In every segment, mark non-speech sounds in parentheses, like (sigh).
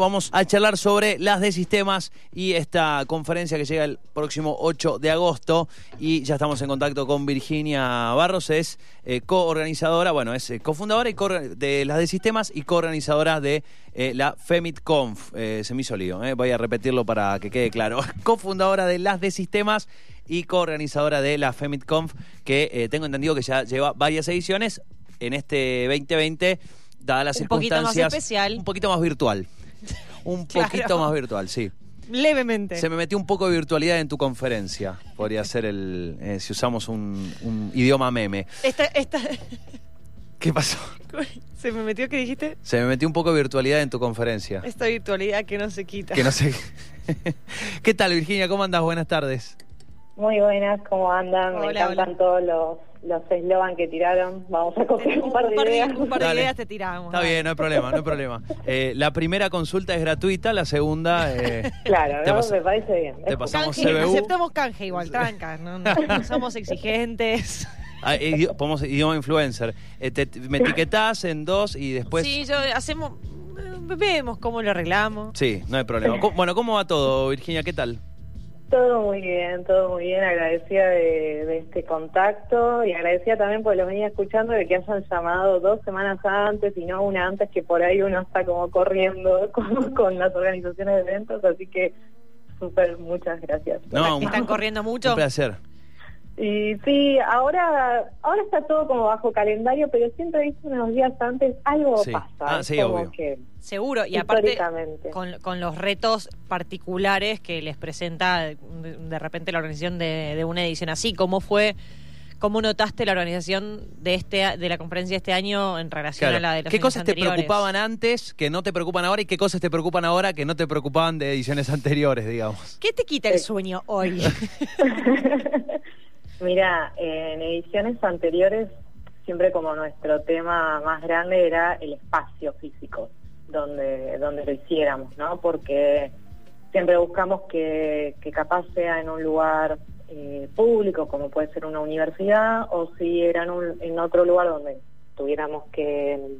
Vamos a charlar sobre las de sistemas y esta conferencia que llega el próximo 8 de agosto y ya estamos en contacto con Virginia Barros, es eh, coorganizadora, bueno, es eh, cofundadora y co de las de sistemas y coorganizadora de eh, la FEMITConf. Eh, se me hizo lío, eh, voy a repetirlo para que quede claro. (laughs) cofundadora de las de sistemas y coorganizadora de la FEMITConf que tengo entendido que ya lleva varias ediciones en este 2020, dadas las Un poquito más circunstancias. especial. Un poquito más virtual. (laughs) Un Claro. poquito más virtual, sí. Levemente. Se me metió un poco de virtualidad en tu conferencia. Podría ser el. eh, si usamos un, un idioma meme. Esta, esta... ¿Qué pasó? (laughs) ¿Se me metió qué dijiste? Se me metió un poco de virtualidad en tu conferencia. Esta virtualidad que no se quita. Que no. (laughs) ¿Qué tal, Virginia? ¿Cómo andas? Buenas tardes. Muy buenas, ¿cómo andan? Me Hola, encantan hola. todos los los eslogan que tiraron. Vamos a copiar un par de ideas. un par de Dale. ideas te tiramos. Está bien, no hay problema, no hay problema. (laughs) Eh, la primera consulta es gratuita, la segunda. eh, Claro, Te ¿no? me parece bien. te pasamos Canje, CBU. aceptamos canje igual, tranca. No, no- (laughs) no somos exigentes. ah, idi- podemos- idioma influencer. Eh, te- me etiquetás en dos y después. Sí, yo hacemos. eh, Vemos cómo lo arreglamos. Sí, no hay problema. (laughs) ¿Cómo- Bueno, ¿cómo va todo, Virginia? ¿Qué tal? Todo muy bien, todo muy bien. Agradecida de, de este contacto y agradecida también porque los venía escuchando de que hayan llamado dos semanas antes y no una antes que por ahí uno está como corriendo (laughs) con, con las organizaciones de eventos. Así que súper, muchas gracias. No, un- Están corriendo mucho. Un placer. Y sí, ahora ahora está todo como bajo calendario, pero siempre viste unos días antes algo Sí. pasa. Ah, sí, como obvio. que Seguro. Y aparte, con, con los retos particulares que les presenta de, de repente la organización de, de una edición así, ¿cómo fue? ¿Cómo notaste la organización de este de la conferencia de este año en relación Claro. a la de los ¿Qué cosas te anteriores? preocupaban antes que no te preocupan ahora y qué cosas te preocupan ahora que no te preocupaban de ediciones (laughs) anteriores, digamos? ¿Qué te quita el sueño hoy? (laughs) (laughs) Mira, en ediciones anteriores siempre como nuestro tema más grande era el espacio físico donde donde lo hiciéramos, ¿no? Porque siempre buscamos que, que capaz sea en un lugar eh, público, como puede ser una universidad, o si era en, un- en otro lugar donde tuviéramos que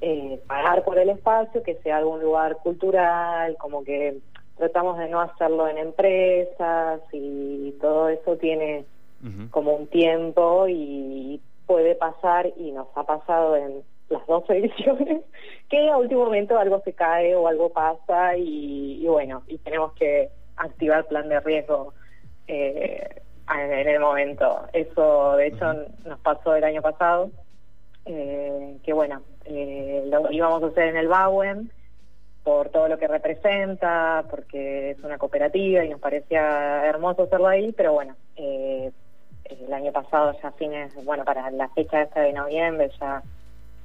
eh, pagar por el espacio, que sea algún lugar cultural, como que tratamos de no hacerlo en empresas y todo eso tiene Como un tiempo y puede pasar y nos ha pasado en las dos (laughs) ediciones que a último momento algo se cae o algo pasa y, y bueno y tenemos que activar plan de riesgo eh, en el momento. Eso de hecho nos pasó el año pasado eh, que bueno eh, lo íbamos a hacer en el Bauen por todo lo que representa, porque es una cooperativa y nos parecía hermoso hacerlo ahí, pero bueno, eh, el año pasado ya fines, bueno, para la fecha esta de noviembre ya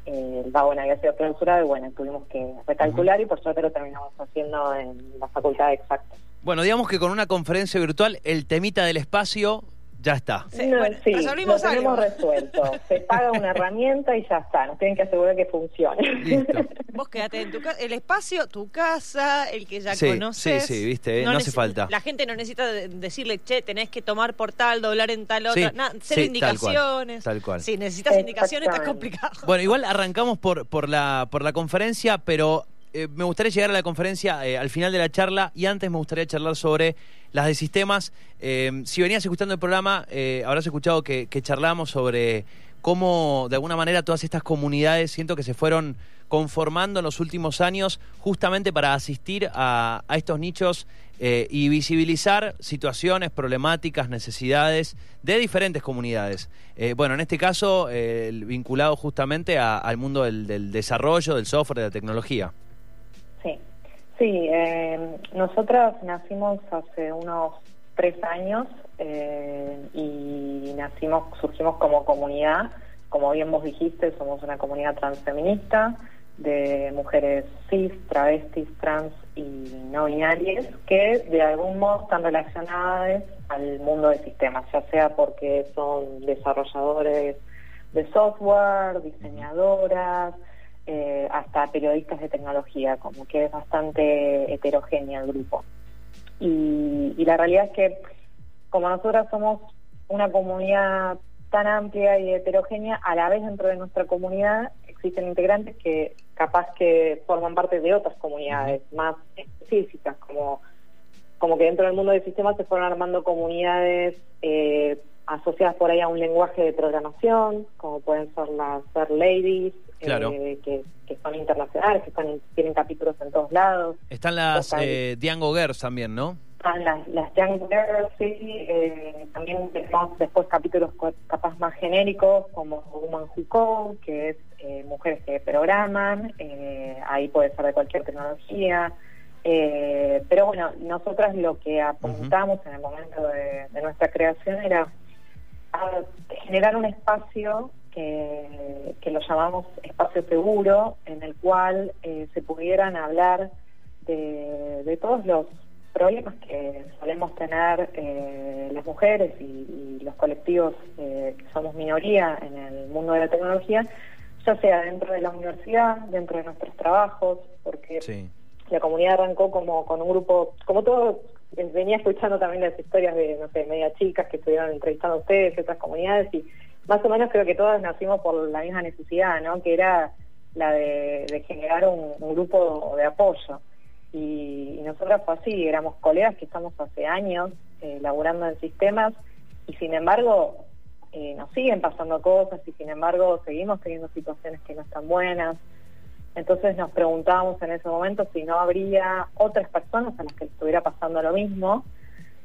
eh, el Bauen había sido clausurado y bueno, tuvimos que recalcular y por suerte lo terminamos haciendo en la facultad de exactas. Bueno, digamos que con una conferencia virtual el temita del espacio ya está. Sí, No, bueno, sí, resolvimos lo tenemos algo. resuelto. Se paga una (laughs) herramienta y ya está. Nos tienen que asegurar que funcione. Listo. Vos quédate en tu casa, el espacio, tu casa, el que ya Sí, conoces. sí, sí, viste, no hace falta. La gente no necesita de- decirle, che, tenés que tomar por tal, doblar en tal Sí, otra. Nada, sí, ser tal indicaciones. cual, tal cual. Si necesitas indicaciones, está complicado. Bueno, igual arrancamos por, por, la, por la conferencia, pero eh, me gustaría llegar a la conferencia eh, al final de la charla y antes me gustaría charlar sobre las de sistemas. Eh, si venías escuchando el programa, habrás escuchado que, que charlamos sobre cómo de alguna manera todas estas comunidades siento que se fueron conformando en los últimos años justamente para asistir a, estos nichos y visibilizar situaciones, problemáticas, necesidades de diferentes comunidades. Bueno, en este caso, vinculado justamente a- al mundo del, del desarrollo, del software, de la tecnología. Sí, sí. Eh, nosotras nacimos hace unos tres años eh, y nacimos, surgimos como comunidad. Como bien vos dijiste, somos una comunidad transfeminista de mujeres cis, travestis, trans y no binarias que de algún modo están relacionadas al mundo de sistemas, ya sea porque son desarrolladores de software, diseñadoras, eh, hasta periodistas de tecnología, como que es bastante heterogéneo el grupo. Y, y la realidad es que como nosotras somos una comunidad tan amplia y heterogénea, a la vez dentro de nuestra comunidad existen integrantes que capaz que forman parte de otras comunidades más específicas, como, como que dentro del mundo del sistema se fueron armando comunidades eh, asociadas por ahí a un lenguaje de programación, como pueden ser las Fair Ladies, eh, que, son internacionales, que están tienen capítulos en todos lados. Están las eh, Diango Girls también, ¿no? Están las, las Girls, sí. Eh, también tenemos después capítulos capaz más genéricos, como Woman Who que es eh, mujeres que programan. ahí puede ser de cualquier tecnología. pero bueno, nosotras lo que apuntamos en el momento de, de nuestra creación era a generar un espacio que, que, lo llamamos espacio seguro, en el cual eh, se pudieran hablar de, de, todos los problemas que solemos tener eh, las mujeres y, los colectivos eh, que somos minoría en el mundo de la tecnología, ya sea dentro de la universidad, dentro de nuestros trabajos, porque la comunidad arrancó como con un grupo, como todo venía escuchando también las historias de, no sé, media chicas que estuvieron entrevistando a ustedes, otras comunidades, y más o menos creo que todas nacimos por la misma necesidad, ¿no? Que era la de, generar un, grupo de apoyo. Y, y, nosotras fue así, éramos colegas que estamos hace años eh, laburando en sistemas y sin embargo eh, nos siguen pasando cosas y sin embargo seguimos teniendo situaciones que no están buenas. Entonces nos preguntábamos en ese momento si no habría otras personas a las que estuviera pasando lo mismo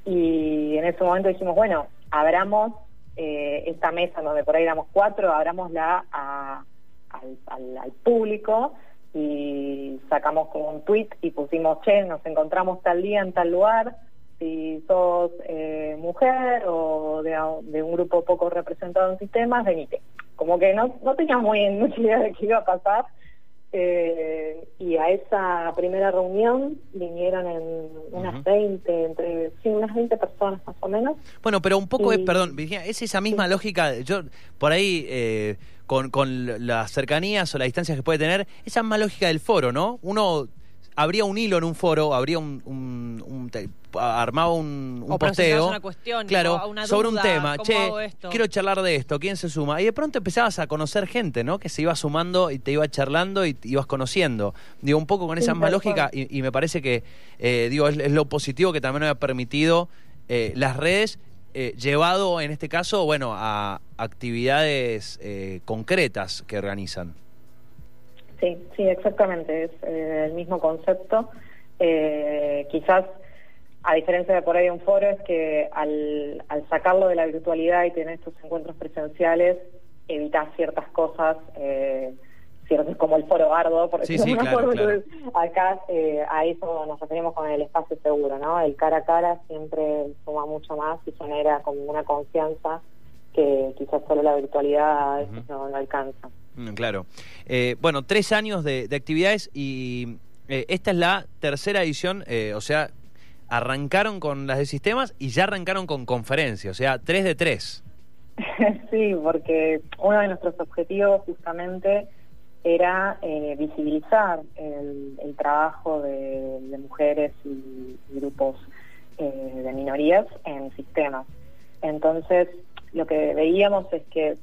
y en ese momento dijimos, bueno, abramos eh, esta mesa donde por ahí éramos cuatro, abramosla a, al, público y sacamos como un tweet y pusimos, che, nos encontramos tal día en tal lugar, si sos eh, mujer o de, de, un grupo poco representado en sistemas, venite. Como que no, no teníamos muy, (laughs) mucha idea de qué iba a pasar eh, y a esa primera reunión vinieron en unas 20, entre sí, unas 20 personas más o menos. Bueno, pero un poco, es, perdón, Virginia, es esa misma lógica, yo por ahí eh, con, con las cercanías o las distancias que puede tener, esa misma lógica del foro, ¿no? Uno habría un hilo en un foro, habría un, un, armaba un, un posteo, una cuestión, claro, sobre un tema, che, quiero charlar de esto, ¿quién se suma? Y de pronto empezabas a conocer gente, ¿no? Que se iba sumando y te iba charlando y te ibas conociendo. Digo, un poco con esa misma lógica y, me parece que, eh, digo, es, lo positivo que también me ha permitido eh, las redes eh, llevado en este caso, bueno, a actividades concretas que organizan. Sí, sí, exactamente, es eh, el mismo concepto. Eh, quizás, a diferencia de por ahí un foro, es que al, al sacarlo de la virtualidad y tener estos encuentros presenciales, evitas ciertas cosas, eh, como el foro Bardo, por sí, sí, claro, acá eh, a eso nos referimos con el espacio seguro, ¿no? El cara a cara siempre suma mucho más y genera como una confianza que quizás solo la virtualidad no alcanza. Mm, claro. Eh, bueno, tres años de, actividades y eh, esta es la tercera edición, eh, o sea, arrancaron con las de sistemas y ya arrancaron con conferencias, o sea, tres de tres. (laughs) sí, porque uno de nuestros objetivos justamente era visibilizar el, trabajo de, mujeres y, grupos de minorías en sistemas. Entonces, lo que veíamos es que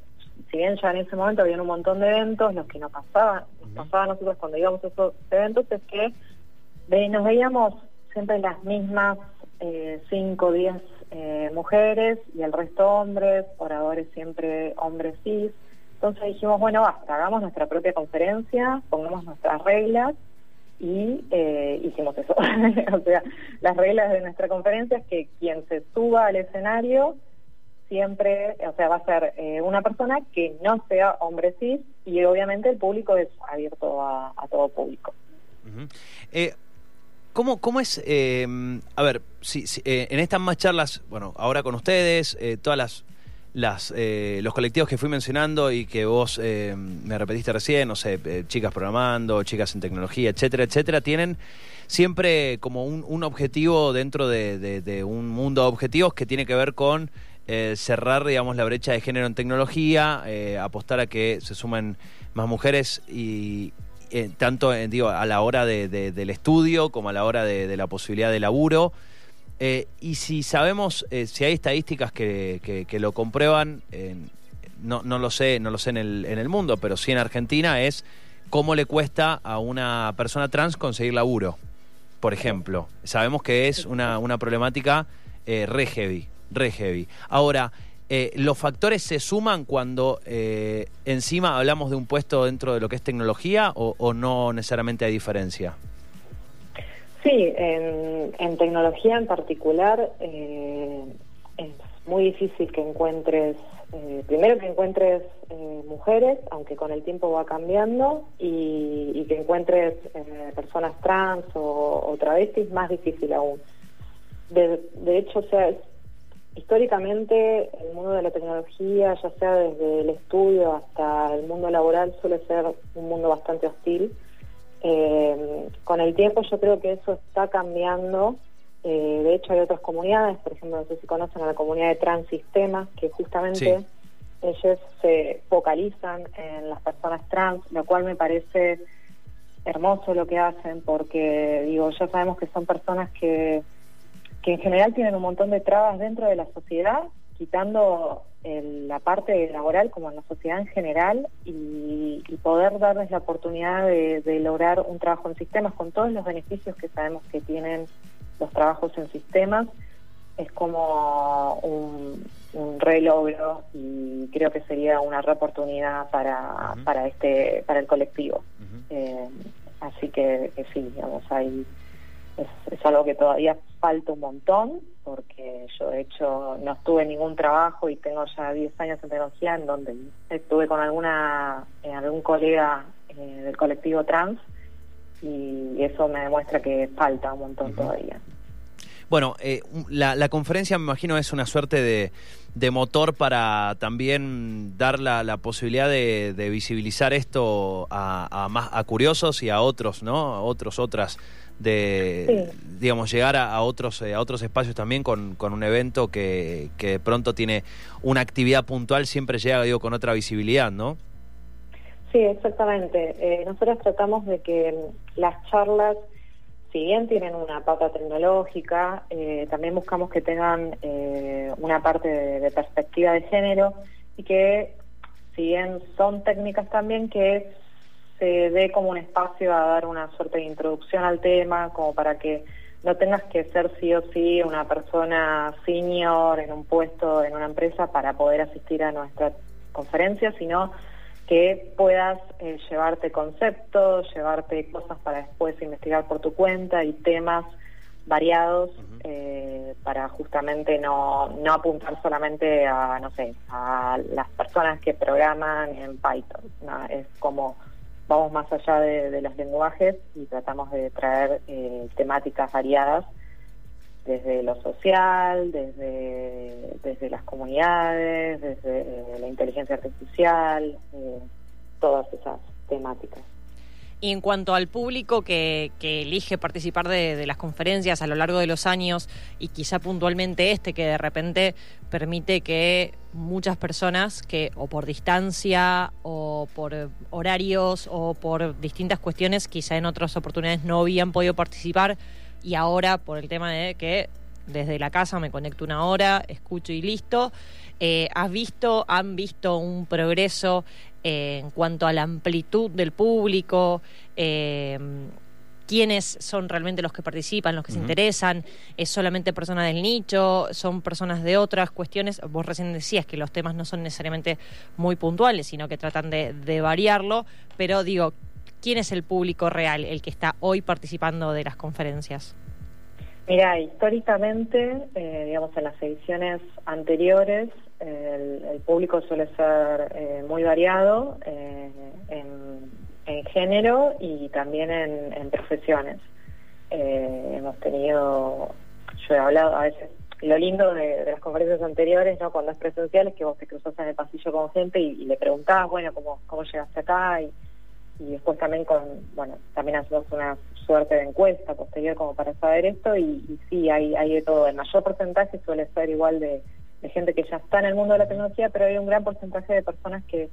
si bien ya en ese momento había un montón de eventos, lo que nos pasaba, nos pasaba a nosotros cuando íbamos a esos eventos es que nos veíamos siempre las mismas 5 o 10 mujeres y el resto hombres, oradores siempre hombres cis. Entonces dijimos, bueno, basta, hagamos nuestra propia conferencia, pongamos nuestras reglas y eh, hicimos eso. (laughs) o sea, las reglas de nuestra conferencia es que quien se suba al escenario siempre, o sea, va a ser eh, una persona que no sea hombre cis y obviamente el público es abierto a, todo público. ¿Cómo, ¿Cómo, es, eh, a ver, si, en estas más charlas, bueno, ahora con ustedes, todas las, las los colectivos que fui mencionando y que vos me repetiste recién, no sé, chicas programando, chicas en tecnología, etcétera, etcétera, tienen siempre como un, un objetivo dentro de, un mundo de objetivos que tiene que ver con eh, cerrar, digamos, la brecha de género en tecnología, eh, apostar a que se sumen más mujeres y eh, tanto digo, a la hora de, del estudio como a la hora de, la posibilidad de laburo. y si sabemos, si hay estadísticas que, lo comprueban, no, no lo sé, no lo sé en el, en el mundo, pero sí en Argentina, es cómo le cuesta a una persona trans conseguir laburo, por ejemplo. Sabemos que es una, una problemática eh, re heavy, re heavy. Ahora, eh, ¿los factores se suman cuando eh, encima hablamos de un puesto dentro de lo que es tecnología o, no necesariamente hay diferencia? Sí, en, en tecnología en particular eh, es muy difícil que encuentres, eh, primero que encuentres eh, mujeres, aunque con el tiempo va cambiando, y, y que encuentres personas trans o, o travestis, más difícil aún. De, de hecho, o sea, es- históricamente el mundo de la tecnología, ya sea desde el estudio hasta el mundo laboral, suele ser un mundo bastante hostil. Eh, con el tiempo yo creo que eso está cambiando. Eh, de hecho hay otras comunidades, por ejemplo, no sé si conocen a la comunidad de Transistemas, que justamente Sí. ellos se focalizan en las personas trans, lo cual me parece hermoso lo que hacen, porque digo, ya sabemos que son personas que, que en general tienen un montón de trabas dentro de la sociedad, quitando el- la parte laboral como en la sociedad en general y, y poder darles la oportunidad de, de lograr un trabajo en sistemas con todos los beneficios que sabemos que tienen los trabajos en sistemas es como un, un re logro y creo que sería una re oportunidad para, para este para el colectivo. Eh, así que, que sí, digamos, hay, es, es algo que todavía falta un montón, porque yo de hecho no estuve en ningún trabajo y tengo ya 10 años en tecnología en donde estuve con alguna eh, algún colega eh, del colectivo trans y eso me demuestra que falta un montón todavía. Bueno, eh, la, la conferencia me imagino es una suerte de, de motor para también dar la, la posibilidad de, de visibilizar esto a, a más a curiosos y a otros, ¿no? A otros, otras de Sí. digamos llegar a, a otros eh, a otros espacios también con, con un evento que, que de pronto tiene una actividad puntual siempre llega digo con otra visibilidad, ¿no? Sí, exactamente. Eh, nosotros tratamos de que mm, las charlas, si bien tienen una pata tecnológica, eh, también buscamos que tengan eh, una parte de, de perspectiva de género y que, si bien son técnicas también, que se dé como un espacio a dar una suerte de introducción al tema, como para que no tengas que ser sí o sí una persona senior en un puesto en una empresa para poder asistir a nuestra conferencia, sino que puedas eh, llevarte conceptos, llevarte cosas para después investigar por tu cuenta y temas variados eh, para justamente no, no apuntar solamente a, no sé, a las personas que programan en Python. ¿no? Es como vamos más allá de, los lenguajes y tratamos de traer eh, temáticas variadas desde lo social, desde, desde las comunidades, desde eh, la inteligencia artificial, eh, todas esas temáticas. Y en cuanto al público que, elige participar de, las conferencias a lo largo de los años y quizá puntualmente este que de repente permite que muchas personas que o por distancia o por horarios o por distintas cuestiones quizá en otras oportunidades no habían podido participar y ahora por el tema de que desde la casa me conecto una hora, escucho y listo. Eh, ¿Has visto, han visto un progreso eh, en cuanto a la amplitud del público? Eh, ¿Quiénes son realmente los que participan, los que se interesan? ¿Es solamente personas del nicho? ¿Son personas de otras cuestiones? Vos recién decías que los temas no son necesariamente muy puntuales, sino que tratan de, de variarlo, pero digo, ¿quién es el público real, el que está hoy participando de las conferencias? Mira, históricamente, eh, digamos, en las ediciones anteriores, el, público suele ser eh, muy variado eh, en, género y también en, en profesiones. Eh, hemos tenido, yo he hablado a veces, lo lindo de, las conferencias anteriores, ¿no? Cuando es presencial, es que vos te cruzas en el pasillo con gente y, y le preguntás, bueno, ¿cómo, cómo llegaste acá? Y, y después también con, bueno, también hacemos una suerte de encuesta posterior como para saber esto y, y sí, hay, hay de todo. El mayor porcentaje suele ser igual de, de gente que ya está en el mundo de la tecnología, pero hay un gran porcentaje de personas que,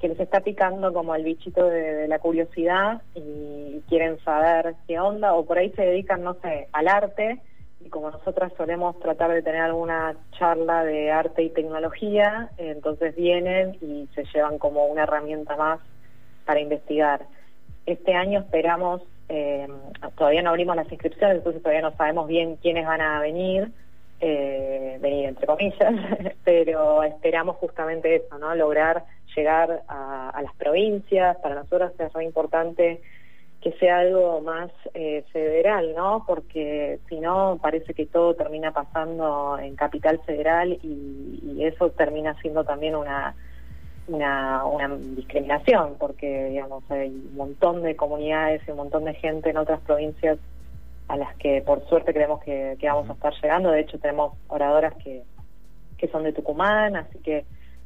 que les está picando como el bichito de, la curiosidad y quieren saber qué onda o por ahí se dedican, no sé, al arte y como nosotras solemos tratar de tener alguna charla de arte y tecnología, entonces vienen y se llevan como una herramienta más para investigar. Este año esperamos, eh, todavía no abrimos las inscripciones, entonces todavía no sabemos bien quiénes van a venir, eh, venir entre comillas, (laughs) pero esperamos justamente eso, ¿no? Lograr llegar a, las provincias, para nosotros es muy importante que sea algo más eh, federal, ¿no? Porque si no, parece que todo termina pasando en capital federal y, y eso termina siendo también una, una, una discriminación, porque, digamos, hay un montón de comunidades y un montón de gente en otras provincias a las que por suerte creemos que, que vamos a estar llegando. De hecho, tenemos oradoras que, que son de Tucumán, así que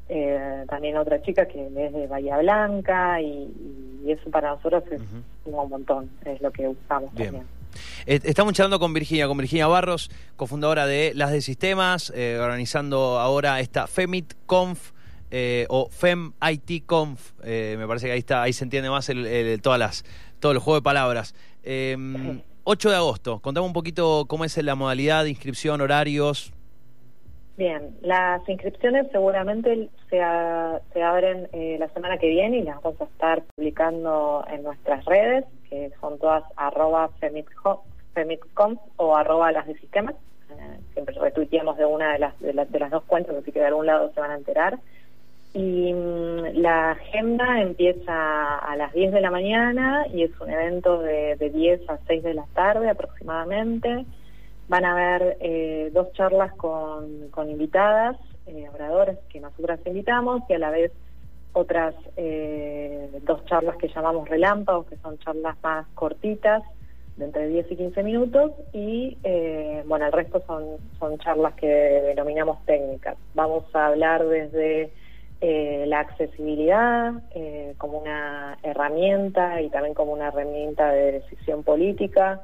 eh, también otra chica que es de Bahía Blanca y, y eso para nosotros es un montón, es lo que usamos Bien. también. Eh, Estamos charlando con Virginia, con Virginia Barros, cofundadora de Las de Sistemas, eh, organizando ahora esta FEMIT-CONF eh, o FEM-IT-CONF. eh, me parece que ahí está, ahí se entiende más el, el- todas las, todo el juego de palabras. Eh, (laughs) 8 de agosto, contame un poquito cómo es la modalidad de inscripción, horarios. Bien, las inscripciones seguramente se, a- se abren eh, la semana que viene y las vamos a estar publicando en nuestras redes, que son todas arroba femitconf o arroba las de sistemas. Eh, siempre retuiteamos de una de las, de, las- de las dos cuentas, así que de algún lado se van a enterar. Y mm, la agenda empieza a las 10 de la mañana y es un evento de, de 10 a 6 de la tarde aproximadamente. Van a haber eh, dos charlas con, con invitadas, eh, oradores que nosotras invitamos y a la vez otras eh, dos charlas que llamamos relámpagos, que son charlas más cortitas, de entre 10 y 15 minutos, y eh, bueno, el resto son, son charlas que denominamos técnicas. Vamos a hablar desde eh, la accesibilidad eh, como una herramienta y también como una herramienta de decisión política.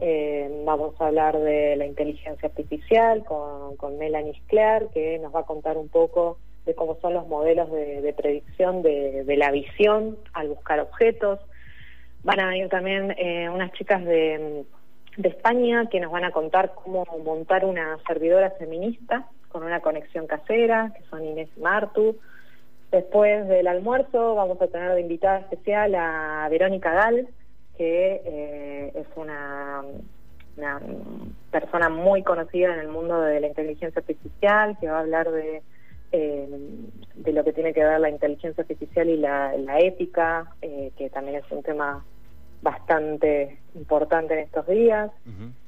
Eh, vamos a hablar de la inteligencia artificial con, con Melanie Scler, que nos va a contar un poco de cómo son los modelos de, de predicción de, de la visión al buscar objetos. Van a venir también unas chicas de, de España que nos van a contar cómo montar una servidora feminista con una conexión casera, que son Inés y Martu. Después del almuerzo vamos a tener de invitada especial a Verónica Gal, que eh, es una, persona muy conocida en el mundo de la inteligencia artificial, que va a hablar de, eh, de lo que tiene que ver la inteligencia artificial y la, la ética, eh, que también es un tema bastante importante en estos días.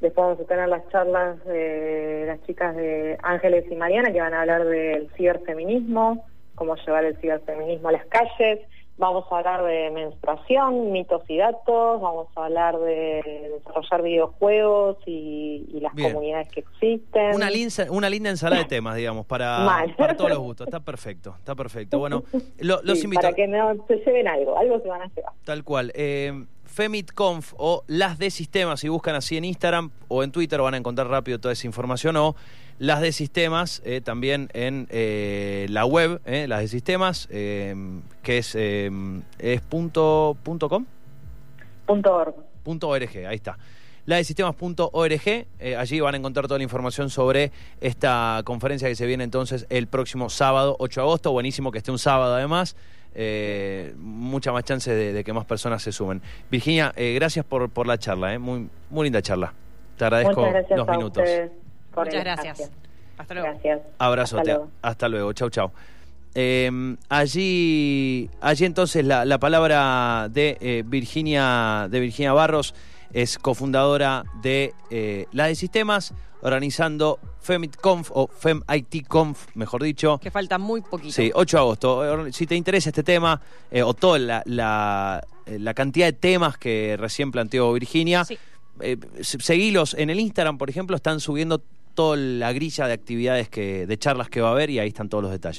Después vamos a tener las charlas de las chicas de Ángeles y Mariana que van a hablar del ciberfeminismo, cómo llevar el ciberfeminismo a las calles. Vamos a hablar de menstruación, mitos y datos. Vamos a hablar de desarrollar videojuegos y, y las Bien. comunidades que existen. Una, linda, una linda ensalada de temas, digamos, para, (laughs) para todos los gustos. Está perfecto, está perfecto. Bueno, (laughs) lo- los Sí, invito. Para que no se lleven algo, algo se van a llevar. Tal cual. Eh, FemitConf o las de sistemas, si buscan así en Instagram o en Twitter van a encontrar rápido toda esa información o las de sistemas eh, también en eh, la web, eh, las de sistemas, eh, que es, es punto, punto com, Punto org. punto org, ahí está. La de sistemas.org, eh, allí van a encontrar toda la información sobre esta conferencia que se viene entonces el próximo sábado 8 de agosto. Buenísimo que esté un sábado además. Eh, mucha más chance de, de que más personas se sumen. Virginia, eh, gracias por, por la charla, eh, muy, muy linda charla. Te agradezco a minutos. por Muchas gracias. Hasta luego. Gracias. Abrazote. Hasta luego. Hasta luego. Chau, chau. Eh, allí, allí entonces la, la palabra de eh, Virginia, de Virginia Barros es cofundadora de eh, la de sistemas, organizando FEMITConf o FEMITConf, mejor dicho. Que falta muy poquito. Sí, 8 de agosto. Si te interesa este tema eh, o toda la, la, eh, la cantidad de temas que recién planteó Virginia, Sí. eh, se- seguilos en el Instagram, por ejemplo, están subiendo toda la grilla de actividades que, de charlas que va a haber y ahí están todos los detalles.